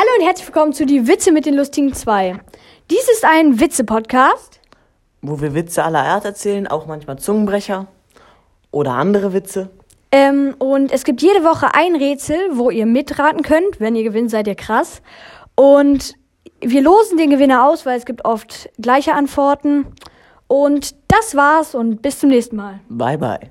Hallo und herzlich willkommen zu Die Witze mit den lustigen zwei. Dies ist ein Witze-Podcast. wo wir Witze aller Art erzählen, auch manchmal Zungenbrecher oder andere Witze. Ähm, und es gibt jede Woche ein Rätsel, wo ihr mitraten könnt. Wenn ihr gewinnt, seid ihr krass. Und wir losen den Gewinner aus, weil es gibt oft gleiche Antworten. Und das war's und bis zum nächsten Mal. Bye bye.